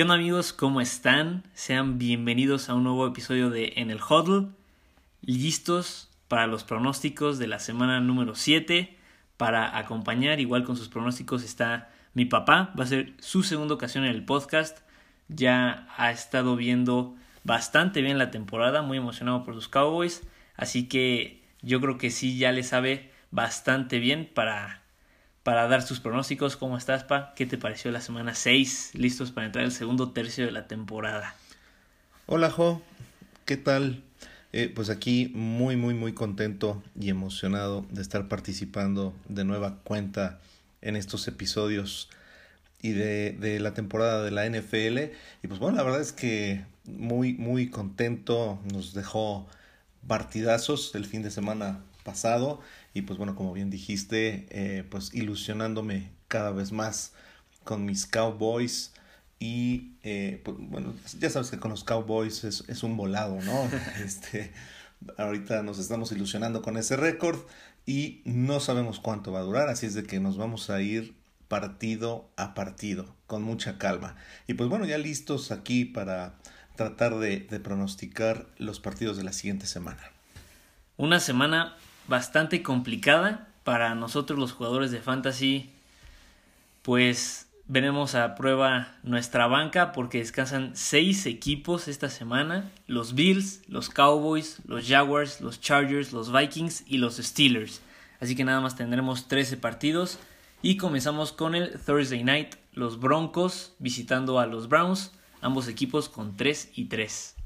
¿Qué onda amigos? ¿Cómo están? Sean bienvenidos a un nuevo episodio de En el Huddle. Listos para los pronósticos de la semana número 7. Para acompañar, igual con sus pronósticos, está mi papá. Va a ser su segunda ocasión en el podcast. Ya ha estado viendo bastante bien la temporada, muy emocionado por sus Cowboys. Así que yo creo que sí, ya le sabe bastante bien para para dar sus pronósticos. ¿Cómo estás, Pa? ¿Qué te pareció la semana 6? Listos para entrar al segundo tercio de la temporada. Hola, Jo. ¿Qué tal? Eh, pues aquí muy, muy, muy contento y emocionado de estar participando de nueva cuenta en estos episodios y de, de la temporada de la NFL. Y pues bueno, la verdad es que muy, muy contento. Nos dejó partidazos el fin de semana pasado y pues bueno, como bien dijiste, eh, pues ilusionándome cada vez más con mis Cowboys y eh, pues, bueno, ya sabes que con los Cowboys es, es un volado, ¿no? este, ahorita nos estamos ilusionando con ese récord y no sabemos cuánto va a durar, así es de que nos vamos a ir partido a partido, con mucha calma. Y pues bueno, ya listos aquí para tratar de, de pronosticar los partidos de la siguiente semana. Una semana bastante complicada para nosotros los jugadores de fantasy. Pues veremos a prueba nuestra banca porque descansan seis equipos esta semana. Los Bills, los Cowboys, los Jaguars, los Chargers, los Vikings y los Steelers. Así que nada más tendremos 13 partidos. Y comenzamos con el Thursday Night. Los Broncos visitando a los Browns. Ambos equipos con 3 y 3.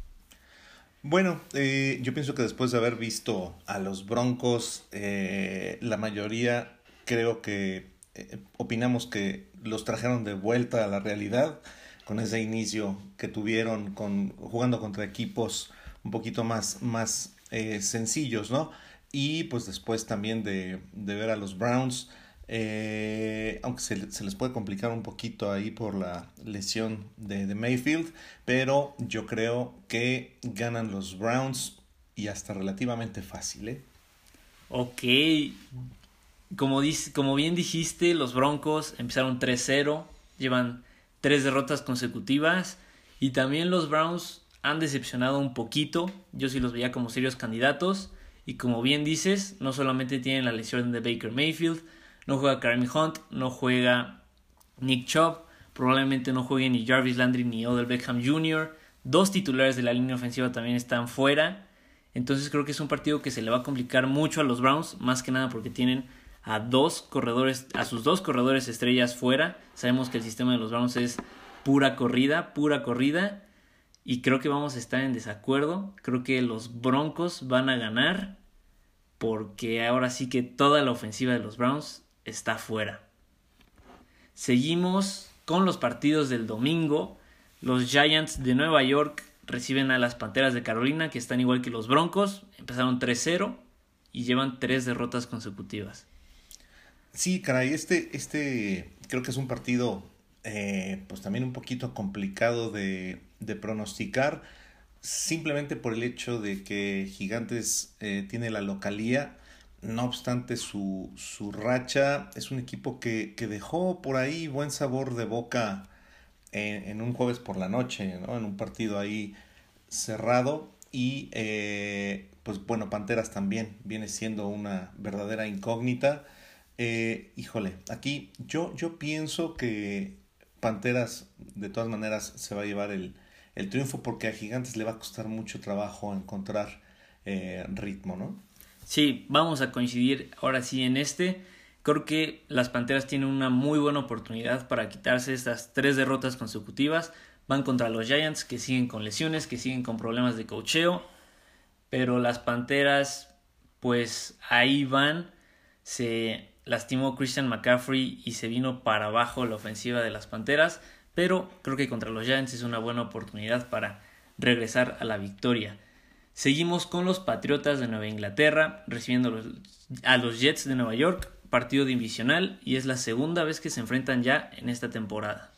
Bueno, eh, yo pienso que después de haber visto a los Broncos, eh, la mayoría creo que eh, opinamos que los trajeron de vuelta a la realidad con ese inicio que tuvieron con jugando contra equipos un poquito más, más sencillos, ¿no? Y pues después también de, de ver a los Browns, eh, aunque se, se, les puede complicar un poquito ahí por la lesión de, de, Mayfield, pero yo creo que ganan los Browns y hasta relativamente fácil. ¿eh? Ok, como, como bien dijiste, los Broncos empezaron 3-0, llevan tres derrotas consecutivas y también los Browns han decepcionado un poquito, yo sí los veía como serios candidatos y como bien dices, no solamente tienen la lesión de Baker Mayfield, no juega Kareem Hunt, no juega Nick Chubb, probablemente no juegue ni Jarvis Landry ni Odell Beckham Jr. Dos titulares de la línea ofensiva también están fuera. Entonces creo que es un partido que se le va a complicar mucho a los Browns, más que nada porque tienen a dos corredores, a sus dos corredores estrellas fuera. Sabemos que el sistema de los Browns es pura corrida, pura corrida. Y creo que vamos a estar en desacuerdo. Creo que los Broncos van a ganar. Porque ahora sí que toda la ofensiva de los Browns está fuera. Seguimos con los partidos del domingo. Los Giants de Nueva York reciben a las Panteras de Carolina, que están igual que los Broncos. Empezaron 3-0 y llevan tres derrotas consecutivas. Sí, caray, este, este creo que es un partido eh, pues también un poquito complicado de, de, pronosticar, simplemente por el hecho de que Gigantes eh, tiene la localía no obstante su, su racha, es un equipo que, que, dejó por ahí buen sabor de boca en, un jueves por la noche, ¿no? en un partido ahí cerrado. Y eh, pues bueno, Panteras también viene siendo una verdadera incógnita. Eh, híjole, aquí yo, yo pienso que Panteras de todas maneras se va a llevar el, el triunfo porque a Gigantes le va a costar mucho trabajo encontrar eh, ritmo, ¿no? Sí, vamos a coincidir ahora sí en este. Creo que las Panteras tienen una muy buena oportunidad para quitarse estas tres derrotas consecutivas. Van contra los Giants que siguen con lesiones, que siguen con problemas de cocheo. Pero las Panteras, pues ahí van. Se lastimó Christian McCaffrey y se vino para abajo la ofensiva de las Panteras. Pero creo que contra los Giants es una buena oportunidad para regresar a la victoria. Seguimos con los Patriotas de Nueva Inglaterra, recibiendo a los Jets de Nueva York, partido divisional, y es la segunda vez que se enfrentan ya en esta temporada.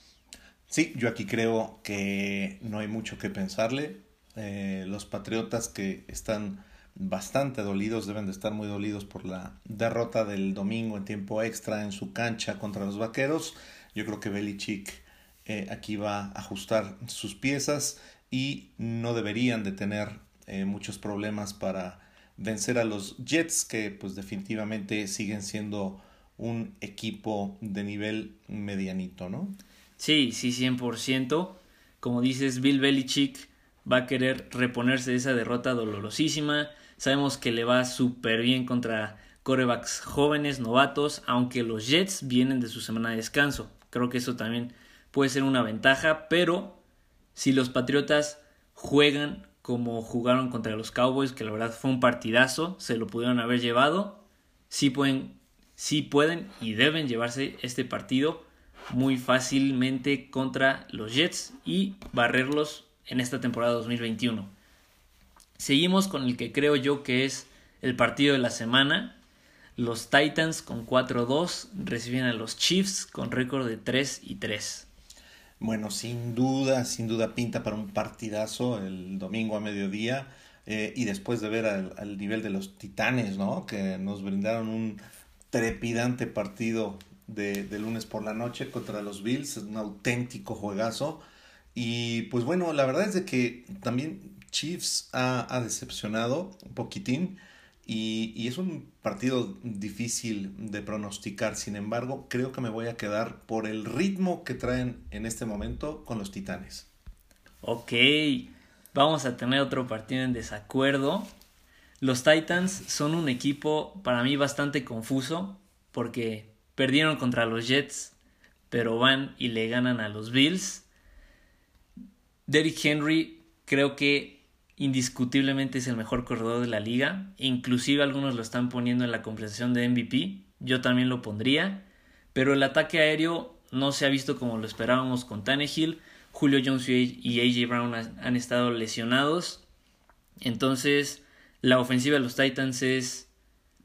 Sí, yo aquí creo que no hay mucho que pensarle. Eh, los Patriotas que están bastante dolidos, deben de estar muy dolidos por la derrota del domingo en tiempo extra en su cancha contra los Vaqueros. Yo creo que Belichick eh, aquí va a ajustar sus piezas y no deberían de tener eh, muchos problemas para vencer a los Jets que pues definitivamente siguen siendo un equipo de nivel medianito, ¿no? Sí, sí, 100%. Como dices, Bill Belichick va a querer reponerse de esa derrota dolorosísima. Sabemos que le va súper bien contra corebacks jóvenes, novatos, aunque los Jets vienen de su semana de descanso. Creo que eso también puede ser una ventaja, pero si los Patriotas juegan como jugaron contra los Cowboys, que la verdad fue un partidazo, se lo pudieron haber llevado, sí pueden, sí pueden y deben llevarse este partido muy fácilmente contra los Jets y barrerlos en esta temporada 2021. Seguimos con el que creo yo que es el partido de la semana. Los Titans con 4-2 reciben a los Chiefs con récord de 3 y 3. Bueno, sin duda, sin duda pinta para un partidazo el domingo a mediodía. Eh, y después de ver al, nivel de los Titanes, ¿no? Que nos brindaron un trepidante partido de, de, lunes por la noche contra los Bills, un auténtico juegazo. Y pues bueno, la verdad es de que también Chiefs ha, ha decepcionado un poquitín. Y, es un partido difícil de pronosticar. Sin embargo, creo que me voy a quedar por el ritmo que traen en este momento con los Titanes. Ok, vamos a tener otro partido en desacuerdo. Los Titans son un equipo para mí bastante confuso porque perdieron contra los Jets, pero van y le ganan a los Bills. Derrick Henry creo que indiscutiblemente es el mejor corredor de la liga. Inclusive algunos lo están poniendo en la conversación de MVP. Yo también lo pondría. Pero el ataque aéreo no se ha visto como lo esperábamos con Tannehill. Julio Jones y AJ Brown han estado lesionados. Entonces, la ofensiva de los Titans es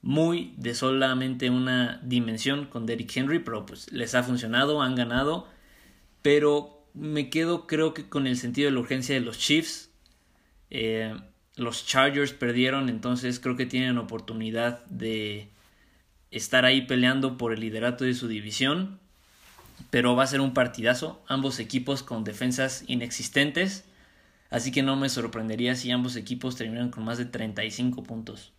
muy de solamente una dimensión con Derrick Henry, pero pues les ha funcionado, han ganado. Pero me quedo creo que con el sentido de la urgencia de los Chiefs, eh, los Chargers perdieron, entonces creo que tienen oportunidad de estar ahí peleando por el liderato de su división. Pero va a ser un partidazo, ambos equipos con defensas inexistentes. Así que no me sorprendería si ambos equipos terminan con más de 35 puntos.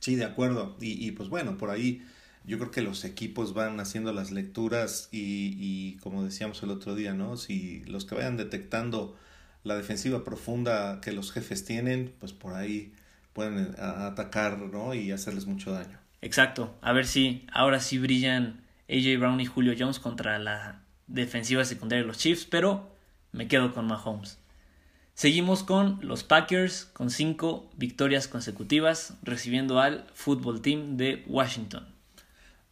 Sí, de acuerdo. Y, y pues bueno, por ahí yo creo que los equipos van haciendo las lecturas y, y como decíamos el otro día, ¿no? Si los que vayan detectando la defensiva profunda que los jefes tienen, pues por ahí pueden eh, atacar ¿no? y hacerles mucho daño. Exacto, a ver si ahora sí brillan AJ Brown y Julio Jones contra la defensiva secundaria de los Chiefs, pero me quedo con Mahomes. Seguimos con los Packers con cinco victorias consecutivas recibiendo al fútbol team de Washington.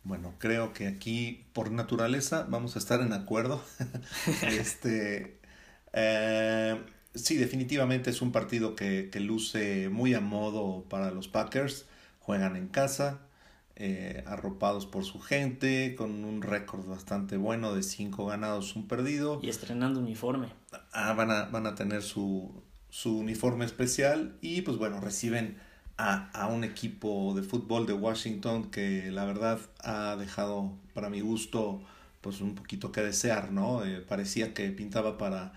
Bueno, creo que aquí por naturaleza vamos a estar en acuerdo. este, eh, sí, definitivamente es un partido que, luce muy a modo para los Packers. Juegan en casa, eh, arropados por su gente, con un récord bastante bueno de 5 ganados, un perdido. Y estrenando uniforme. Ah, van, a, van a tener su, uniforme especial y pues bueno, reciben a, un equipo de fútbol de Washington que la verdad ha dejado para mi gusto pues un poquito que desear, ¿no? Eh, parecía que pintaba para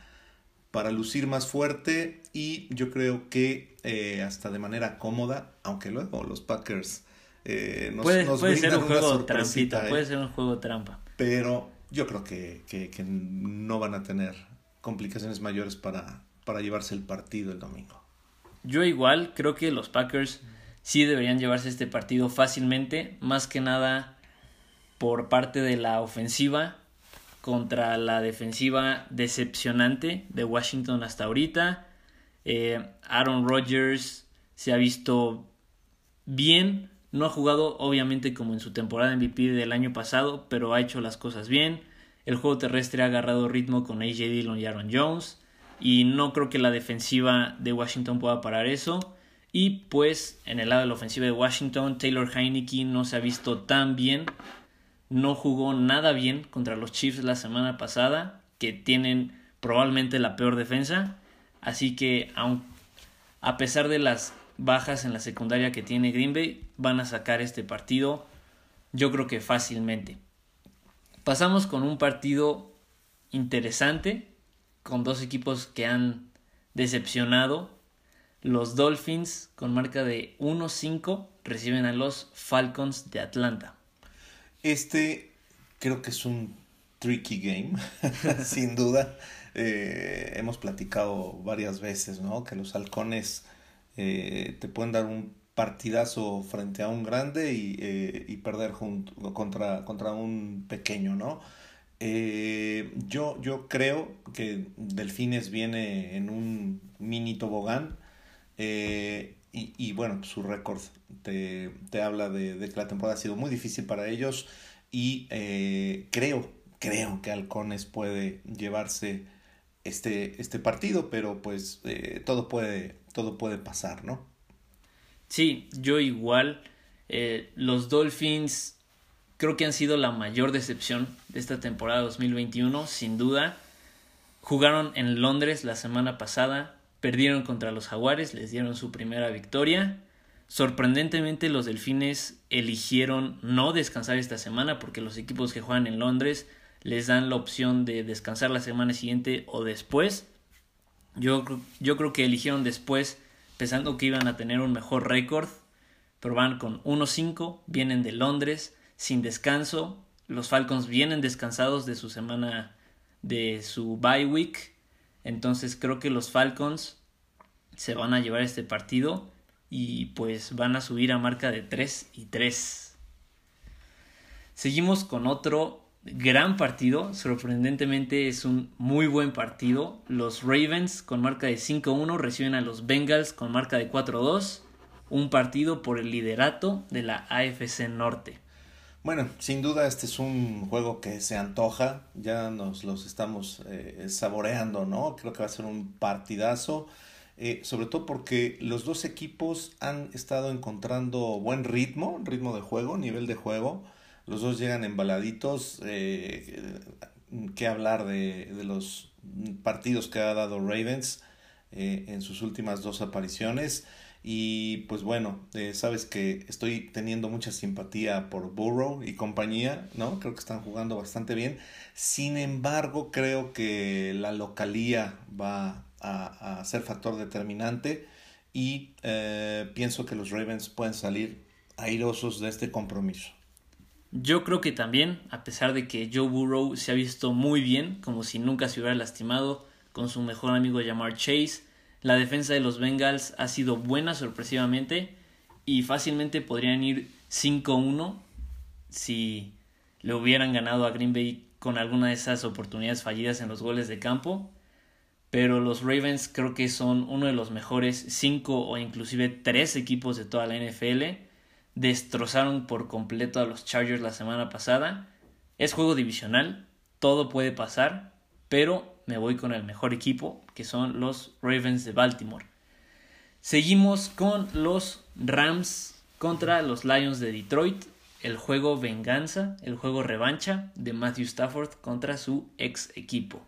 para lucir más fuerte y yo creo que eh, hasta de manera cómoda, aunque luego los Packers eh, nos, puede, puede ser un juego trampita, ¿eh? puede ser un juego trampa. Pero yo creo que, que, que, no van a tener complicaciones mayores para, para llevarse el partido el domingo. Yo igual creo que los Packers sí deberían llevarse este partido fácilmente, más que nada por parte de la ofensiva contra la defensiva decepcionante de Washington hasta ahorita. Eh, Aaron Rodgers se ha visto bien. No ha jugado obviamente como en su temporada MVP del año pasado, pero ha hecho las cosas bien. El juego terrestre ha agarrado ritmo con AJ Dillon y Aaron Jones. Y no creo que la defensiva de Washington pueda parar eso. Y pues en el lado de la ofensiva de Washington, Taylor Heineke no se ha visto tan bien no jugó nada bien contra los Chiefs la semana pasada, que tienen probablemente la peor defensa. Así que a pesar de las bajas en la secundaria que tiene Green Bay, van a sacar este partido yo creo que fácilmente. Pasamos con un partido interesante con dos equipos que han decepcionado. Los Dolphins con marca de 1-5 reciben a los Falcons de Atlanta. Este creo que es un tricky game, sin duda. Eh, hemos platicado varias veces, ¿no? Que los halcones eh, te pueden dar un partidazo frente a un grande y, eh, y perder junto, contra, contra un pequeño, ¿no? yo, yo creo que Delfines viene en un mini tobogán y, y, bueno, su récord te, te habla de, de, que la temporada ha sido muy difícil para ellos y creo, creo que Halcones puede llevarse este, este partido, pero pues eh, todo, puede, todo puede pasar, ¿no? Sí, yo igual. Eh, los Dolphins creo que han sido la mayor decepción de esta temporada 2021, sin duda. Jugaron en Londres la semana pasada, perdieron contra los Jaguares, les dieron su primera victoria. Sorprendentemente los Delfines eligieron no descansar esta semana porque los equipos que juegan en Londres les dan la opción de descansar la semana siguiente o después. Yo, yo creo que eligieron después pensando que iban a tener un mejor récord, pero van con 1-5, vienen de Londres sin descanso. Los Falcons vienen descansados de su semana de su bye week. Entonces creo que los Falcons se van a llevar este partido y pues van a subir a marca de 3 y 3. Seguimos con otro gran partido, sorprendentemente es un muy buen partido. Los Ravens con marca de 5-1 reciben a los Bengals con marca de 4-2, un partido por el liderato de la AFC Norte. Bueno, sin duda este es un juego que se antoja, ya nos los estamos eh, saboreando, ¿no? Creo que va a ser un partidazo, eh, sobre todo porque los dos equipos han estado encontrando buen ritmo, ritmo de juego, nivel de juego. Los dos llegan embaladitos. Eh, ¿Qué hablar de, de, los partidos que ha dado Ravens eh, en sus últimas dos apariciones? Y pues bueno, eh, sabes que estoy teniendo mucha simpatía por Burrow y compañía, ¿no? Creo que están jugando bastante bien. Sin embargo, creo que la localía va a, a ser factor determinante y eh, pienso que los Ravens pueden salir airosos de este compromiso. Yo creo que también, a pesar de que Joe Burrow se ha visto muy bien, como si nunca se hubiera lastimado, con su mejor amigo Jamar Chase, la defensa de los Bengals ha sido buena sorpresivamente y fácilmente podrían ir 5-1 si le hubieran ganado a Green Bay con alguna de esas oportunidades fallidas en los goles de campo. Pero los Ravens creo que son uno de los mejores 5 o inclusive 3 equipos de toda la NFL destrozaron por completo a los Chargers la semana pasada. Es juego divisional, todo puede pasar, pero me voy con el mejor equipo, que son los Ravens de Baltimore. Seguimos con los Rams contra los Lions de Detroit, el juego venganza, el juego revancha de Matthew Stafford contra su ex equipo.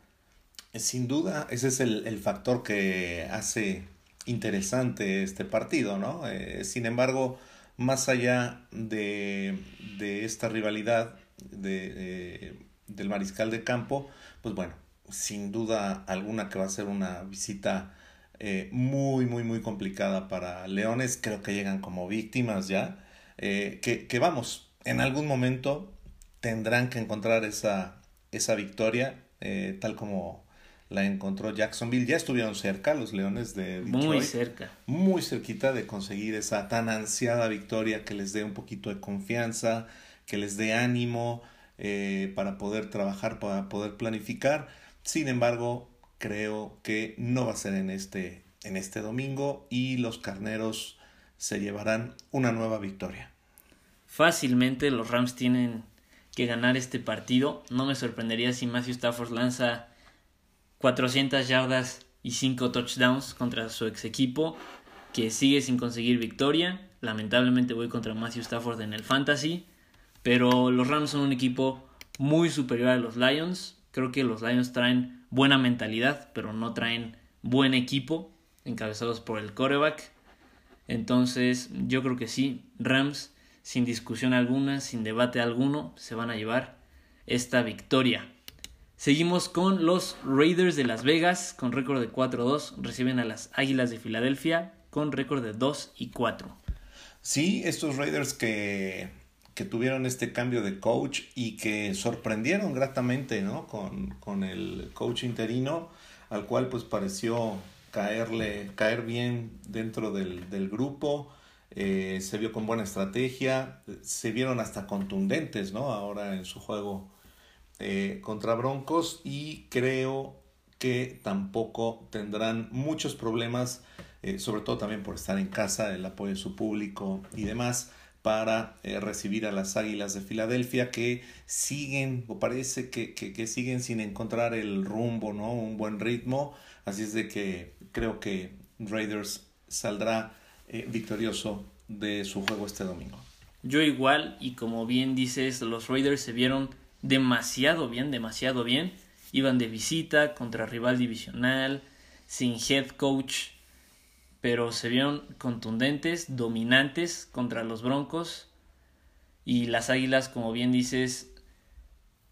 Sin duda, ese es el, factor que hace interesante este partido, ¿no? Eh, sin embargo, más allá de, de esta rivalidad de, del mariscal de campo, pues bueno, sin duda alguna que va a ser una visita eh, muy, muy, muy complicada para Leones. Creo que llegan como víctimas ya. Eh, que, que, vamos, en algún momento tendrán que encontrar esa, esa victoria, eh, tal como la encontró Jacksonville. Ya estuvieron cerca los Leones de Detroit. Muy cerca. Muy cerquita de conseguir esa tan ansiada victoria que les dé un poquito de confianza, que les dé ánimo eh, para poder trabajar, para poder planificar. Sin embargo, creo que no va a ser en este, en este domingo y los carneros se llevarán una nueva victoria. Fácilmente los Rams tienen que ganar este partido. No me sorprendería si Matthew Stafford lanza 400 yardas y 5 touchdowns contra su ex equipo, que sigue sin conseguir victoria. Lamentablemente voy contra Matthew Stafford en el fantasy, pero los Rams son un equipo muy superior a los Lions. Creo que los Lions traen buena mentalidad, pero no traen buen equipo, encabezados por el coreback. Entonces, yo creo que sí, Rams, sin discusión alguna, sin debate alguno, se van a llevar esta victoria. Seguimos con los Raiders de Las Vegas con récord de 4-2. Reciben a las Águilas de Filadelfia con récord de 2 y 4. Sí, estos Raiders que, que tuvieron este cambio de coach y que sorprendieron gratamente ¿no? con, con el coach interino, al cual pues pareció caerle, caer bien dentro del, del grupo. Eh, se vio con buena estrategia, se vieron hasta contundentes, ¿no? Ahora en su juego eh, contra Broncos y creo que tampoco tendrán muchos problemas, eh, sobre todo también por estar en casa, el apoyo de su público y demás, para eh, recibir a las Águilas de Filadelfia que siguen, o parece que, que, siguen sin encontrar el rumbo, ¿no? Un buen ritmo. Así es de que creo que Raiders saldrá victorioso de su juego este domingo. Yo igual, y como bien dices, los Raiders se vieron demasiado bien, demasiado bien. Iban de visita contra rival divisional, sin head coach, pero se vieron contundentes, dominantes contra los Broncos. Y las Águilas, como bien dices,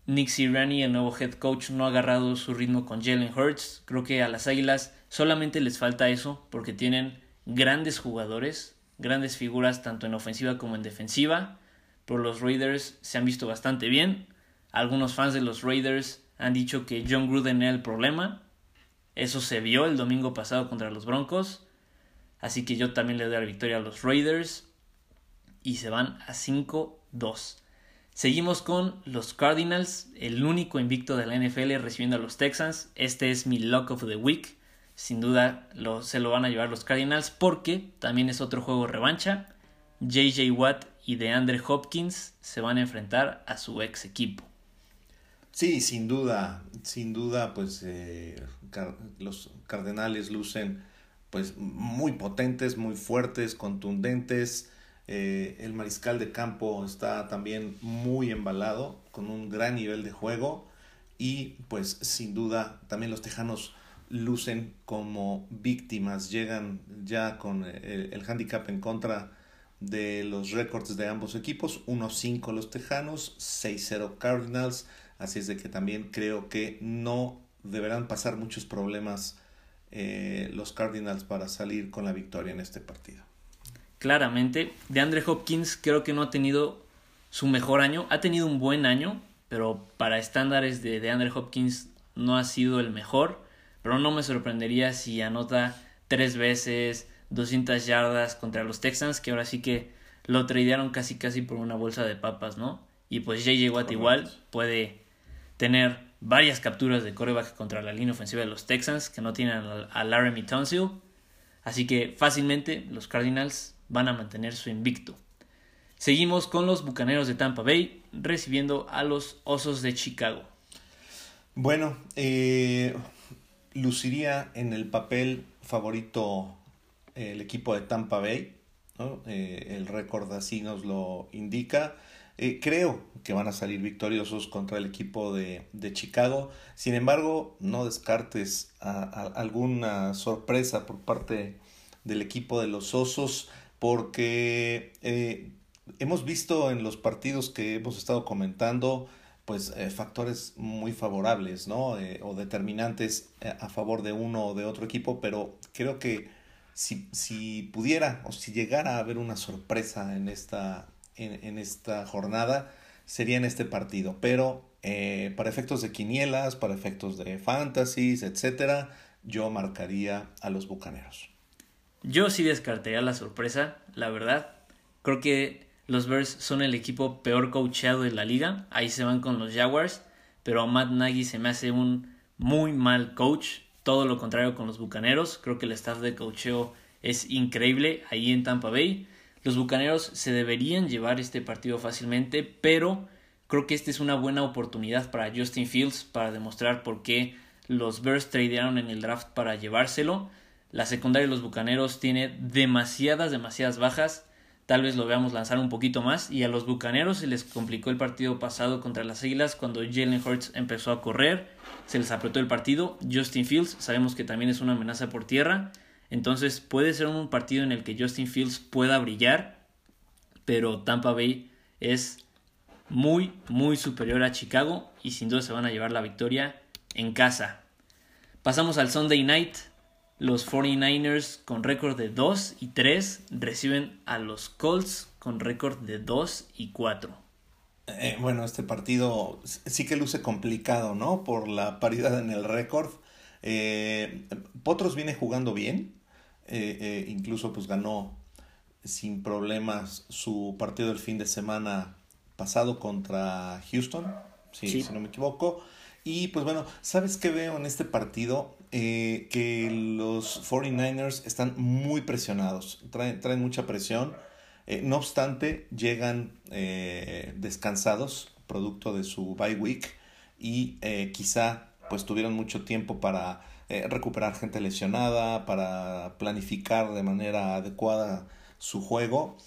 Nick Sirianni, el nuevo head coach, no ha agarrado su ritmo con Jalen Hurts. Creo que a las Águilas solamente les falta eso, porque tienen grandes jugadores, grandes figuras tanto en ofensiva como en defensiva. Pero los Raiders se han visto bastante bien. Algunos fans de los Raiders han dicho que John Gruden era el problema. Eso se vio el domingo pasado contra los Broncos. Así que yo también le doy la victoria a los Raiders. Y se van a 5-2. Seguimos con los Cardinals, el único invicto de la NFL recibiendo a los Texans. Este es mi lock of the week. Sin duda lo, se lo van a llevar los Cardinals porque también es otro juego revancha. JJ Watt y DeAndre Hopkins se van a enfrentar a su ex equipo. Sí, sin duda, sin duda, pues eh, los Cardenales lucen pues muy potentes, muy fuertes, contundentes. Eh, el mariscal de campo está también muy embalado, con un gran nivel de juego. Y pues sin duda también los Tejanos lucen como víctimas, llegan ya con el, el handicap en contra de los récords de ambos equipos, 1-5 los Tejanos, 6-0 Cardinals, Así es de que también creo que no deberán pasar muchos problemas eh, los Cardinals para salir con la victoria en este partido. Claramente, de Andre Hopkins creo que no ha tenido su mejor año, ha tenido un buen año, pero para estándares de, de Andre Hopkins no ha sido el mejor, pero no me sorprendería si anota tres veces 200 yardas contra los Texans, que ahora sí que lo tradearon casi casi por una bolsa de papas, ¿no? Y pues JJ Watt igual puede tener varias capturas de coreback contra la línea ofensiva de los Texans, que no tienen a Laramie Tunsil. Así que fácilmente los Cardinals van a mantener su invicto. Seguimos con los Bucaneros de Tampa Bay recibiendo a los Osos de Chicago. Bueno, eh, luciría en el papel favorito el equipo de Tampa Bay. Eh, el récord así nos lo indica. Eh, creo que van a salir victoriosos contra el equipo de, de Chicago. Sin embargo, no descartes alguna sorpresa por parte del equipo de los Osos porque eh, hemos visto en los partidos que hemos estado comentando pues eh, factores muy favorables ¿no? o determinantes a favor de uno o de otro equipo pero creo que si, si pudiera o si llegara a haber una sorpresa en esta en, esta jornada sería en este partido. Pero eh, para efectos de quinielas, para efectos de fantasies, etcétera, yo marcaría a los bucaneros. Yo sí descartaría la sorpresa, la verdad. Creo que los Bears son el equipo peor coachado de la liga. Ahí se van con los Jaguars. Pero Matt Nagy se me hace un muy mal coach. Todo lo contrario con los bucaneros. Creo que el staff de coacheo es increíble ahí en Tampa Bay. Los Bucaneros se deberían llevar este partido fácilmente, pero creo que esta es una buena oportunidad para Justin Fields para demostrar por qué los Bears tradearon en el draft para llevárselo. La secundaria de los Bucaneros tiene demasiadas, demasiadas bajas. Tal vez lo veamos lanzar un poquito más. Y a los Bucaneros se les complicó el partido pasado contra las Águilas cuando Jalen Hurts empezó a correr. Se les apretó el partido. Justin Fields sabemos que también es una amenaza por tierra. Entonces puede ser un partido en el que Justin Fields pueda brillar, pero Tampa Bay es muy, muy superior a Chicago y sin duda se van a llevar la victoria en casa. Pasamos al Sunday Night. Los 49ers con récord de 2 y 3 reciben a los Colts con récord de 2 y 4. Eh, bueno, este partido sí que luce complicado, ¿no? Por la paridad en el récord. Eh, Potros viene jugando bien. Eh, incluso pues ganó sin problemas su partido del fin de semana pasado contra Houston, si no me equivoco. Y pues bueno, ¿sabes qué veo en este partido? Eh, que los 49ers están muy presionados, traen, traen mucha presión. Eh, no obstante, llegan eh, descansados, producto de su bye week, y quizá pues tuvieron mucho tiempo para recuperar gente lesionada, para planificar de manera adecuada su juego.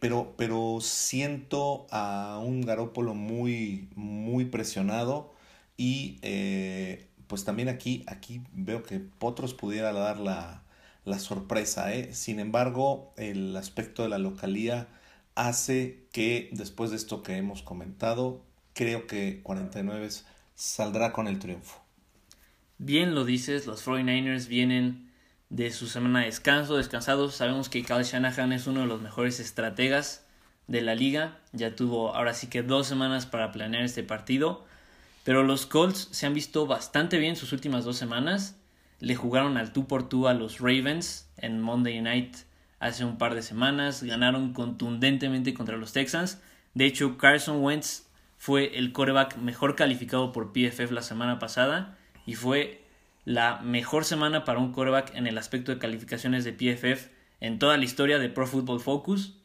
pero, pero siento a un Garópolo muy, muy presionado y eh, pues también aquí, aquí veo que Potros pudiera dar la, la sorpresa. ¿eh? Sin embargo, el aspecto de la localía hace que después de esto que hemos comentado, creo que 49 saldrá con el triunfo. Bien lo dices, los 49ers vienen de su semana de descanso, descansados. Sabemos que Kyle Shanahan es uno de los mejores estrategas de la liga. Ya tuvo ahora sí que dos semanas para planear este partido. Pero los Colts se han visto bastante bien sus últimas dos semanas. Le jugaron al tú por tú a los Ravens en Monday Night hace un par de semanas. Ganaron contundentemente contra los Texans. De hecho, Carson Wentz fue el coreback mejor calificado por PFF la semana pasada y fue la mejor semana para un coreback en el aspecto de calificaciones de PFF en toda la historia de Pro Football Focus.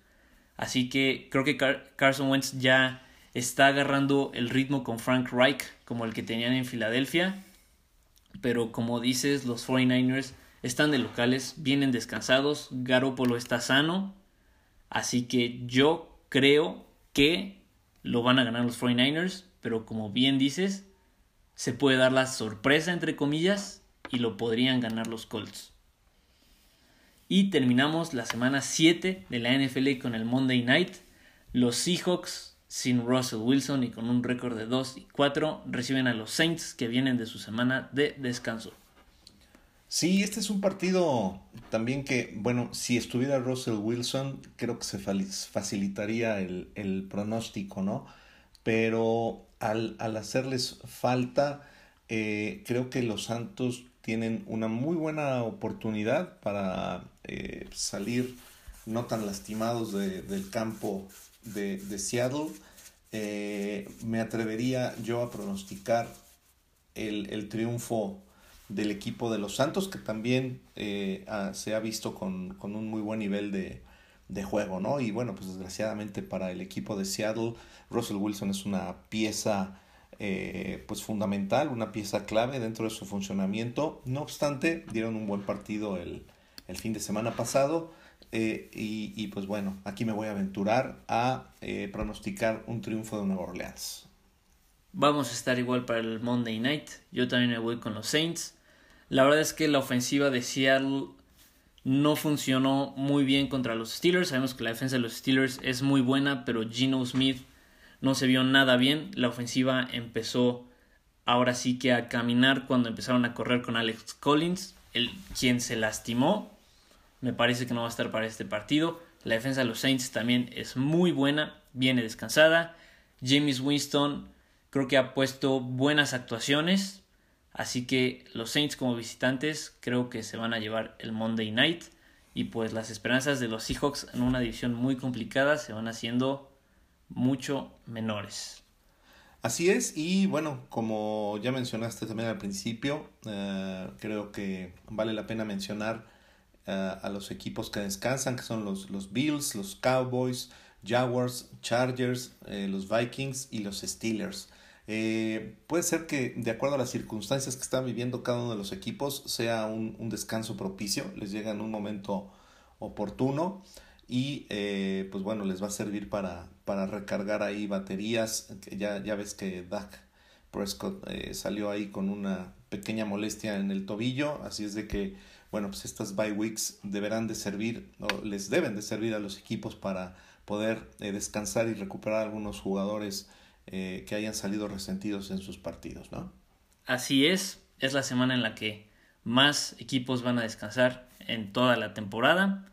Así que creo que Carson Wentz ya está agarrando el ritmo con Frank Reich como el que tenían en Filadelfia. Pero como dices, los 49ers están de locales, vienen descansados, Garoppolo está sano. Así que yo creo que lo van a ganar los 49ers, pero como bien dices, se puede dar la sorpresa entre comillas y lo podrían ganar los Colts. Y terminamos la semana 7 de la NFL con el Monday Night. Los Seahawks sin Russell Wilson y con un récord de 2 y 4, reciben a los Saints que vienen de su semana de descanso. Sí, este es un partido también que, bueno, si estuviera Russell Wilson, creo que se facilitaría el, pronóstico, ¿no? Pero al, hacerles falta, eh, creo que los Santos tienen una muy buena oportunidad para eh, salir no tan lastimados del campo de, Seattle, eh, me atrevería yo a pronosticar el, triunfo del equipo de los Santos, que también eh, se ha visto con, un muy buen nivel de, juego, ¿no? Y bueno, pues desgraciadamente para el equipo de Seattle, Russell Wilson es una pieza eh, pues fundamental, una pieza clave dentro de su funcionamiento. No obstante, dieron un buen partido el, el fin de semana pasado eh, y, pues bueno, aquí me voy a aventurar a eh, pronosticar un triunfo de Nueva Orleans. Vamos a estar igual para el Monday Night. Yo también me voy con los Saints. La verdad es que la ofensiva de Seattle no funcionó muy bien contra los Steelers. Sabemos que la defensa de los Steelers es muy buena, pero Gino Smith no se vio nada bien. La ofensiva empezó ahora sí que a caminar cuando empezaron a correr con Alex Collins, el, quien se lastimó me parece que no va a estar para este partido. La defensa de los Saints también es muy buena, viene descansada. James Winston creo que ha puesto buenas actuaciones, así que los Saints como visitantes creo que se van a llevar el Monday Night y pues las esperanzas de los Seahawks en una división muy complicada se van haciendo mucho menores. Así es, y bueno, como ya mencionaste también al principio, eh, creo que vale la pena mencionar a los equipos que descansan, que son los, los Bills, los Cowboys, Jaguars, Chargers, eh, los Vikings y los Steelers. Eh, puede ser que de acuerdo a las circunstancias que están viviendo cada uno de los equipos sea un, un descanso propicio, les llega en un momento oportuno y eh, pues bueno, les va a servir para, para recargar ahí baterías. Ya, ya ves que Dak Prescott salió ahí con una pequeña molestia en el tobillo, así es de que bueno, pues estas bye weeks deberán de servir, o les deben de servir a los equipos para poder eh, descansar y recuperar algunos jugadores eh, que hayan salido resentidos en sus partidos, ¿no? así es, es la semana en la que más equipos van a descansar en toda la temporada.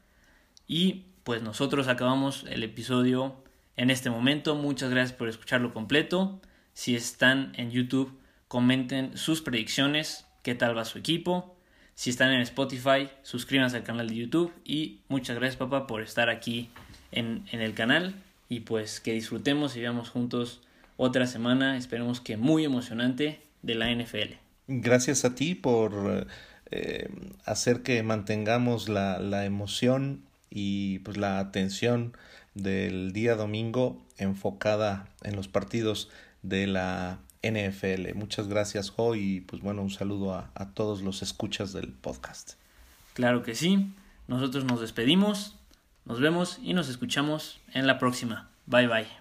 Y pues nosotros acabamos el episodio en este momento. Muchas gracias por escucharlo completo. Si están en YouTube, comenten sus predicciones, qué tal va su equipo. Si están en Spotify, suscríbanse al canal de YouTube. Y muchas gracias papá por estar aquí en, en el canal. Y pues que disfrutemos y veamos juntos otra semana, esperemos que muy emocionante, de la NFL. Gracias a ti por eh, hacer que mantengamos la, la emoción y pues la atención del día domingo enfocada en los partidos de la NFL. Muchas gracias, Jo, y pues bueno, un saludo a, a todos los escuchas del podcast. Claro que sí. Nosotros nos despedimos, nos vemos y nos escuchamos en la próxima. Bye bye.